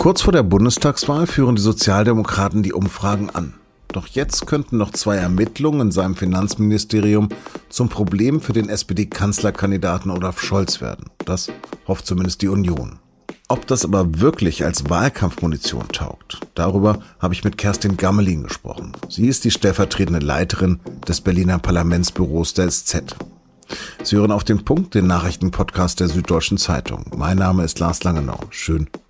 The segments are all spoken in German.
Kurz vor der Bundestagswahl führen die Sozialdemokraten die Umfragen an. Doch jetzt könnten noch zwei Ermittlungen in seinem Finanzministerium zum Problem für den SPD-Kanzlerkandidaten Olaf Scholz werden. Das hofft zumindest die Union. Ob das aber wirklich als Wahlkampfmunition taugt, darüber habe ich mit Kerstin Gammelin gesprochen. Sie ist die stellvertretende Leiterin des Berliner Parlamentsbüros der SZ. Sie hören auf den Punkt den Nachrichtenpodcast der Süddeutschen Zeitung. Mein Name ist Lars Langenau. Schön,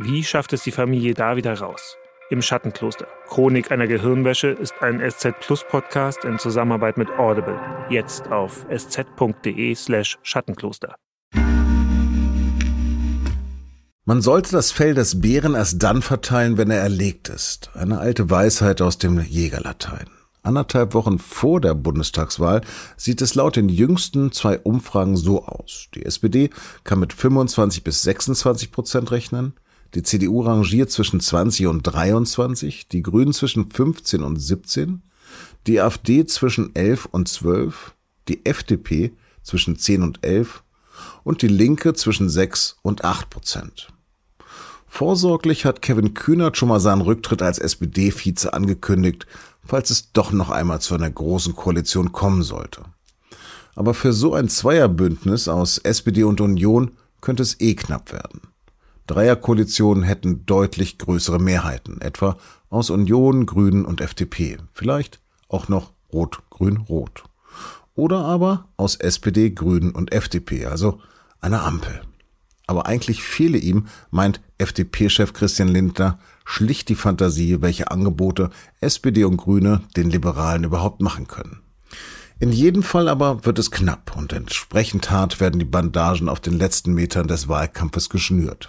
Wie schafft es die Familie da wieder raus? Im Schattenkloster. Chronik einer Gehirnwäsche ist ein SZ Plus Podcast in Zusammenarbeit mit Audible. Jetzt auf sz.de/slash Schattenkloster. Man sollte das Fell des Bären erst dann verteilen, wenn er erlegt ist. Eine alte Weisheit aus dem Jägerlatein. Anderthalb Wochen vor der Bundestagswahl sieht es laut den jüngsten zwei Umfragen so aus. Die SPD kann mit 25 bis 26 Prozent rechnen. Die CDU rangiert zwischen 20 und 23, die Grünen zwischen 15 und 17, die AfD zwischen 11 und 12, die FDP zwischen 10 und 11 und die Linke zwischen 6 und 8 Prozent. Vorsorglich hat Kevin Kühnert schon mal seinen Rücktritt als SPD-Vize angekündigt, falls es doch noch einmal zu einer großen Koalition kommen sollte. Aber für so ein Zweierbündnis aus SPD und Union könnte es eh knapp werden. Dreierkoalitionen hätten deutlich größere Mehrheiten, etwa aus Union, Grünen und FDP, vielleicht auch noch Rot-Grün-Rot. Oder aber aus SPD, Grünen und FDP, also einer Ampel. Aber eigentlich fehle ihm, meint FDP-Chef Christian Lindner, schlicht die Fantasie, welche Angebote SPD und Grüne den Liberalen überhaupt machen können. In jedem Fall aber wird es knapp und entsprechend hart werden die Bandagen auf den letzten Metern des Wahlkampfes geschnürt.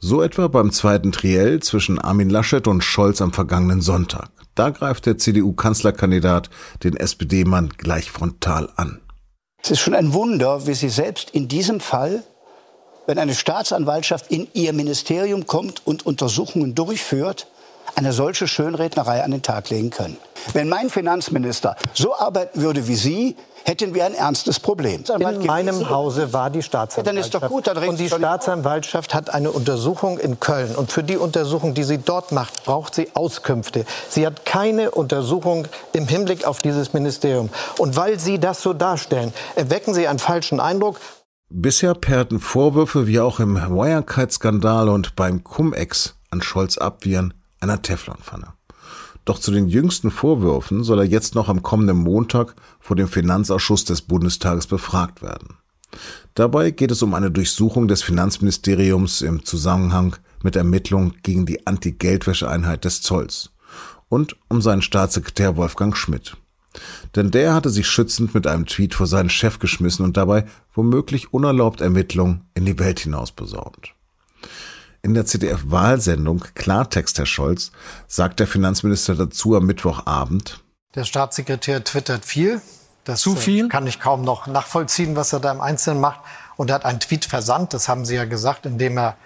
So etwa beim zweiten Triell zwischen Armin Laschet und Scholz am vergangenen Sonntag. Da greift der CDU-Kanzlerkandidat den SPD-Mann gleich frontal an. Es ist schon ein Wunder, wie Sie selbst in diesem Fall, wenn eine Staatsanwaltschaft in Ihr Ministerium kommt und Untersuchungen durchführt, eine solche Schönrednerei an den Tag legen können. Wenn mein Finanzminister so arbeiten würde wie Sie, hätten wir ein ernstes Problem. In meinem Hause war die Staatsanwaltschaft. dann ist doch gut, dann und die Staatsanwaltschaft hat eine Untersuchung in Köln. Und für die Untersuchung, die sie dort macht, braucht sie Auskünfte. Sie hat keine Untersuchung im Hinblick auf dieses Ministerium. Und weil Sie das so darstellen, erwecken Sie einen falschen Eindruck. Bisher perrten Vorwürfe wie auch im Wirecard-Skandal und beim Cum-Ex an Scholz ab wie einer Teflonpfanne. Doch zu den jüngsten Vorwürfen soll er jetzt noch am kommenden Montag vor dem Finanzausschuss des Bundestages befragt werden. Dabei geht es um eine Durchsuchung des Finanzministeriums im Zusammenhang mit Ermittlungen gegen die Anti-Geldwäscheeinheit des Zolls und um seinen Staatssekretär Wolfgang Schmidt. Denn der hatte sich schützend mit einem Tweet vor seinen Chef geschmissen und dabei womöglich unerlaubt Ermittlungen in die Welt hinaus posaunt. In der ZDF-Wahlsendung Klartext, Herr Scholz, sagt der Finanzminister dazu am Mittwochabend. Der Staatssekretär twittert viel. Das Zu viel? Äh, kann ich kaum noch nachvollziehen, was er da im Einzelnen macht. Und er hat einen Tweet versandt, das haben Sie ja gesagt, indem er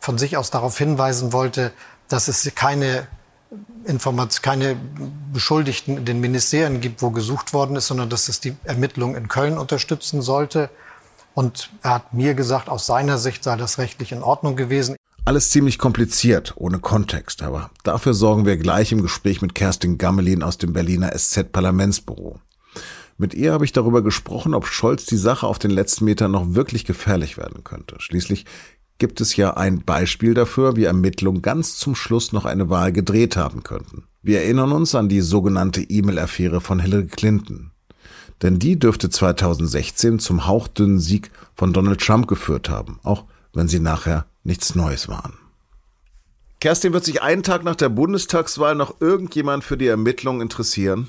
von sich aus darauf hinweisen wollte, dass es keine Information, keine Beschuldigten in den Ministerien gibt, wo gesucht worden ist, sondern dass es die Ermittlungen in Köln unterstützen sollte. Und er hat mir gesagt, aus seiner Sicht sei das rechtlich in Ordnung gewesen. Alles ziemlich kompliziert, ohne Kontext, aber dafür sorgen wir gleich im Gespräch mit Kerstin Gammelin aus dem Berliner SZ-Parlamentsbüro. Mit ihr habe ich darüber gesprochen, ob Scholz die Sache auf den letzten Metern noch wirklich gefährlich werden könnte. Schließlich gibt es ja ein Beispiel dafür, wie Ermittlungen ganz zum Schluss noch eine Wahl gedreht haben könnten. Wir erinnern uns an die sogenannte E-Mail-Affäre von Hillary Clinton. Denn die dürfte 2016 zum hauchdünnen Sieg von Donald Trump geführt haben, auch wenn sie nachher nichts Neues waren. Kerstin, wird sich einen Tag nach der Bundestagswahl noch irgendjemand für die Ermittlungen interessieren?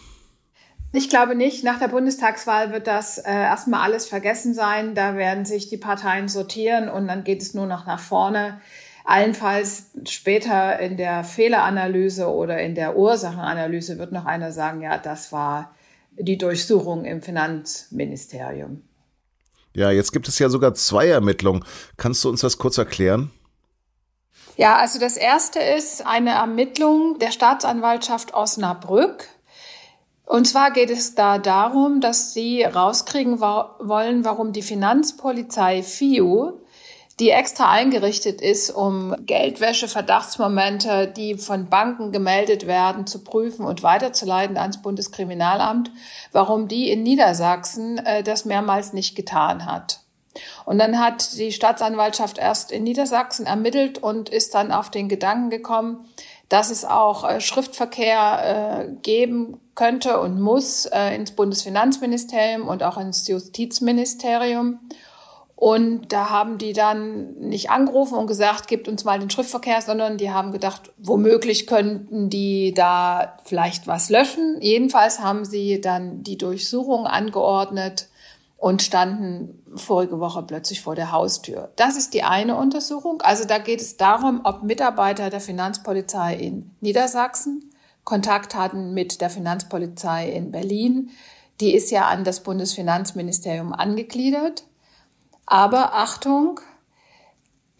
Ich glaube nicht. Nach der Bundestagswahl wird das äh, erstmal alles vergessen sein. Da werden sich die Parteien sortieren und dann geht es nur noch nach vorne. Allenfalls später in der Fehleranalyse oder in der Ursachenanalyse wird noch einer sagen, ja, das war die Durchsuchung im Finanzministerium. Ja, jetzt gibt es ja sogar zwei Ermittlungen. Kannst du uns das kurz erklären? Ja, also das erste ist eine Ermittlung der Staatsanwaltschaft Osnabrück. Und zwar geht es da darum, dass sie rauskriegen wollen, warum die Finanzpolizei FIU die extra eingerichtet ist, um Geldwäsche, Verdachtsmomente, die von Banken gemeldet werden, zu prüfen und weiterzuleiten ans Bundeskriminalamt, warum die in Niedersachsen äh, das mehrmals nicht getan hat. Und dann hat die Staatsanwaltschaft erst in Niedersachsen ermittelt und ist dann auf den Gedanken gekommen, dass es auch äh, Schriftverkehr äh, geben könnte und muss äh, ins Bundesfinanzministerium und auch ins Justizministerium. Und da haben die dann nicht angerufen und gesagt, gebt uns mal den Schriftverkehr, sondern die haben gedacht, womöglich könnten die da vielleicht was löschen. Jedenfalls haben sie dann die Durchsuchung angeordnet und standen vorige Woche plötzlich vor der Haustür. Das ist die eine Untersuchung. Also da geht es darum, ob Mitarbeiter der Finanzpolizei in Niedersachsen Kontakt hatten mit der Finanzpolizei in Berlin. Die ist ja an das Bundesfinanzministerium angegliedert. Aber Achtung,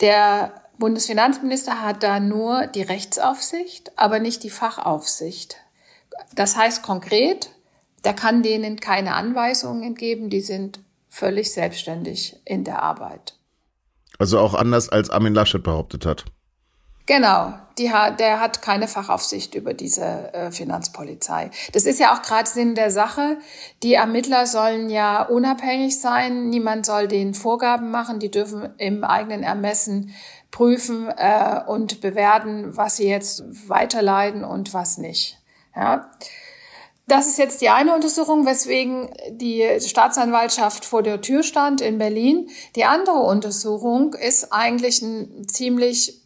der Bundesfinanzminister hat da nur die Rechtsaufsicht, aber nicht die Fachaufsicht. Das heißt konkret, der kann denen keine Anweisungen geben, die sind völlig selbstständig in der Arbeit. Also auch anders als Armin Laschet behauptet hat. Genau, die hat, der hat keine Fachaufsicht über diese äh, Finanzpolizei. Das ist ja auch gerade Sinn der Sache. Die Ermittler sollen ja unabhängig sein. Niemand soll denen Vorgaben machen. Die dürfen im eigenen Ermessen prüfen äh, und bewerten, was sie jetzt weiterleiten und was nicht. Ja. Das ist jetzt die eine Untersuchung, weswegen die Staatsanwaltschaft vor der Tür stand in Berlin. Die andere Untersuchung ist eigentlich ein ziemlich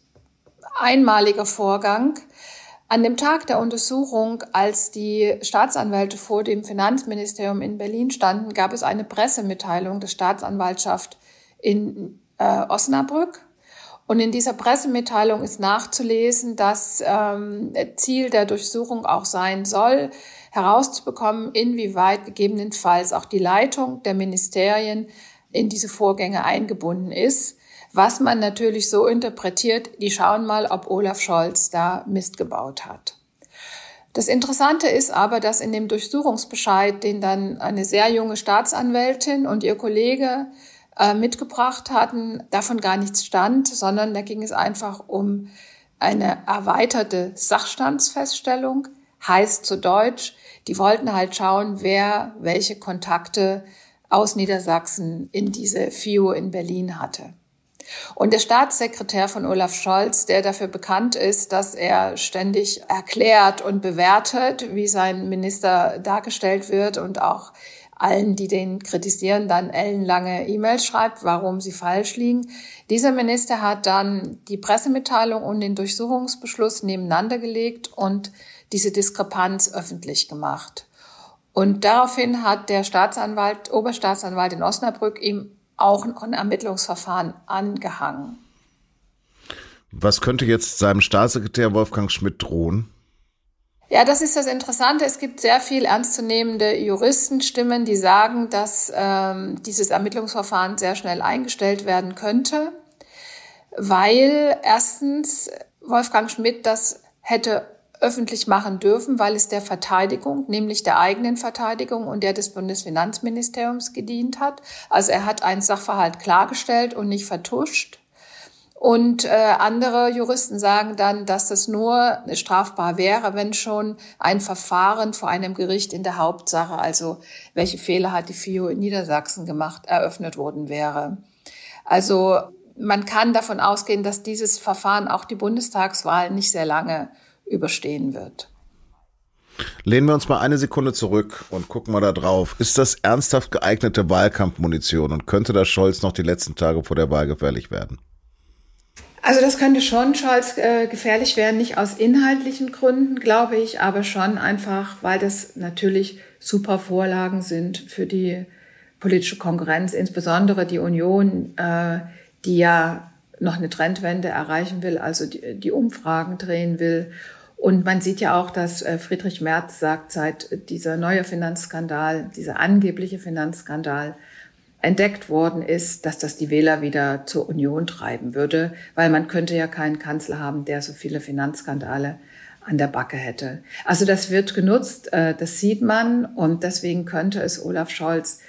einmaliger Vorgang. An dem Tag der Untersuchung, als die Staatsanwälte vor dem Finanzministerium in Berlin standen, gab es eine Pressemitteilung der Staatsanwaltschaft in äh, Osnabrück. Und in dieser Pressemitteilung ist nachzulesen, dass ähm, Ziel der Durchsuchung auch sein soll, herauszubekommen, inwieweit gegebenenfalls auch die Leitung der Ministerien in diese Vorgänge eingebunden ist was man natürlich so interpretiert, die schauen mal, ob Olaf Scholz da Mist gebaut hat. Das Interessante ist aber, dass in dem Durchsuchungsbescheid, den dann eine sehr junge Staatsanwältin und ihr Kollege äh, mitgebracht hatten, davon gar nichts stand, sondern da ging es einfach um eine erweiterte Sachstandsfeststellung, heißt zu Deutsch, die wollten halt schauen, wer welche Kontakte aus Niedersachsen in diese FIO in Berlin hatte. Und der Staatssekretär von Olaf Scholz, der dafür bekannt ist, dass er ständig erklärt und bewertet, wie sein Minister dargestellt wird und auch allen, die den kritisieren, dann ellenlange E-Mails schreibt, warum sie falsch liegen. Dieser Minister hat dann die Pressemitteilung und den Durchsuchungsbeschluss nebeneinander gelegt und diese Diskrepanz öffentlich gemacht. Und daraufhin hat der Staatsanwalt, Oberstaatsanwalt in Osnabrück ihm auch ein Ermittlungsverfahren angehangen. Was könnte jetzt seinem Staatssekretär Wolfgang Schmidt drohen? Ja, das ist das Interessante. Es gibt sehr viel ernstzunehmende Juristenstimmen, die sagen, dass ähm, dieses Ermittlungsverfahren sehr schnell eingestellt werden könnte, weil erstens Wolfgang Schmidt das hätte öffentlich machen dürfen, weil es der Verteidigung, nämlich der eigenen Verteidigung und der des Bundesfinanzministeriums gedient hat. Also er hat einen Sachverhalt klargestellt und nicht vertuscht. Und äh, andere Juristen sagen dann, dass das nur strafbar wäre, wenn schon ein Verfahren vor einem Gericht in der Hauptsache, also welche Fehler hat die FIO in Niedersachsen gemacht, eröffnet worden wäre. Also man kann davon ausgehen, dass dieses Verfahren auch die Bundestagswahl nicht sehr lange überstehen wird. Lehnen wir uns mal eine Sekunde zurück und gucken mal da drauf. Ist das ernsthaft geeignete Wahlkampfmunition und könnte das Scholz noch die letzten Tage vor der Wahl gefährlich werden? Also das könnte schon Scholz äh, gefährlich werden, nicht aus inhaltlichen Gründen, glaube ich, aber schon einfach, weil das natürlich super Vorlagen sind für die politische Konkurrenz, insbesondere die Union, äh, die ja noch eine Trendwende erreichen will, also die, die Umfragen drehen will. Und man sieht ja auch, dass äh, Friedrich Merz sagt, seit dieser neue Finanzskandal, dieser angebliche Finanzskandal entdeckt worden ist, dass das die Wähler wieder zur Union treiben würde, weil man könnte ja keinen Kanzler haben, der so viele Finanzskandale an der Backe hätte. Also das wird genutzt, äh, das sieht man und deswegen könnte es Olaf Scholz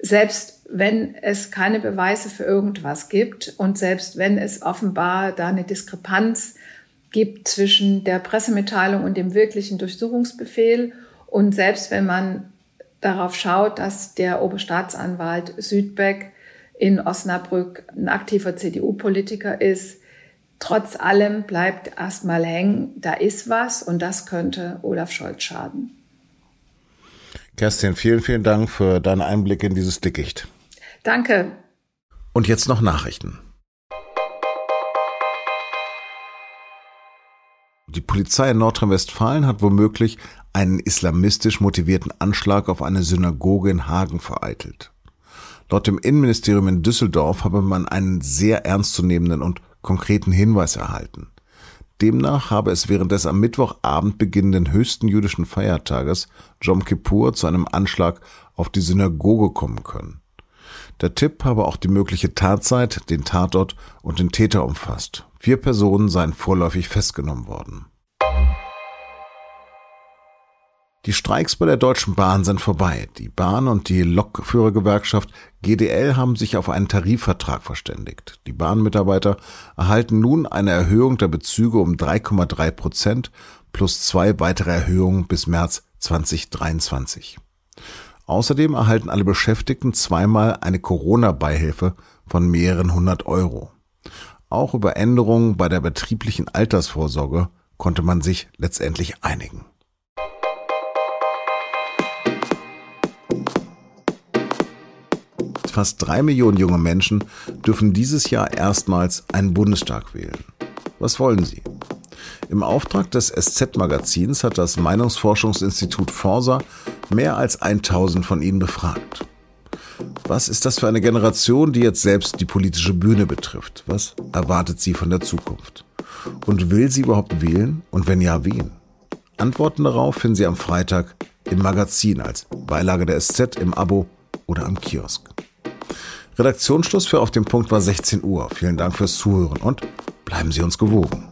selbst wenn es keine Beweise für irgendwas gibt und selbst wenn es offenbar da eine Diskrepanz gibt zwischen der Pressemitteilung und dem wirklichen Durchsuchungsbefehl und selbst wenn man darauf schaut, dass der Oberstaatsanwalt Südbeck in Osnabrück ein aktiver CDU-Politiker ist, trotz allem bleibt erstmal hängen, da ist was und das könnte Olaf Scholz schaden. Kerstin, vielen, vielen Dank für deinen Einblick in dieses Dickicht. Danke. Und jetzt noch Nachrichten. Die Polizei in Nordrhein-Westfalen hat womöglich einen islamistisch motivierten Anschlag auf eine Synagoge in Hagen vereitelt. Laut dem Innenministerium in Düsseldorf habe man einen sehr ernstzunehmenden und konkreten Hinweis erhalten. Demnach habe es während des am Mittwochabend beginnenden höchsten jüdischen Feiertages Jom Kippur zu einem Anschlag auf die Synagoge kommen können. Der Tipp habe auch die mögliche Tatzeit, den Tatort und den Täter umfasst. Vier Personen seien vorläufig festgenommen worden. Die Streiks bei der Deutschen Bahn sind vorbei. Die Bahn und die Lokführergewerkschaft GDL haben sich auf einen Tarifvertrag verständigt. Die Bahnmitarbeiter erhalten nun eine Erhöhung der Bezüge um 3,3 Prozent plus zwei weitere Erhöhungen bis März 2023. Außerdem erhalten alle Beschäftigten zweimal eine Corona-Beihilfe von mehreren hundert Euro. Auch über Änderungen bei der betrieblichen Altersvorsorge konnte man sich letztendlich einigen. Fast drei Millionen junge Menschen dürfen dieses Jahr erstmals einen Bundestag wählen. Was wollen sie? Im Auftrag des SZ-Magazins hat das Meinungsforschungsinstitut Forsa mehr als 1000 von ihnen befragt. Was ist das für eine Generation, die jetzt selbst die politische Bühne betrifft? Was erwartet sie von der Zukunft? Und will sie überhaupt wählen? Und wenn ja, wen? Antworten darauf finden Sie am Freitag im Magazin als Beilage der SZ im Abo oder am Kiosk. Redaktionsschluss für Auf dem Punkt war 16 Uhr. Vielen Dank fürs Zuhören und bleiben Sie uns gewogen.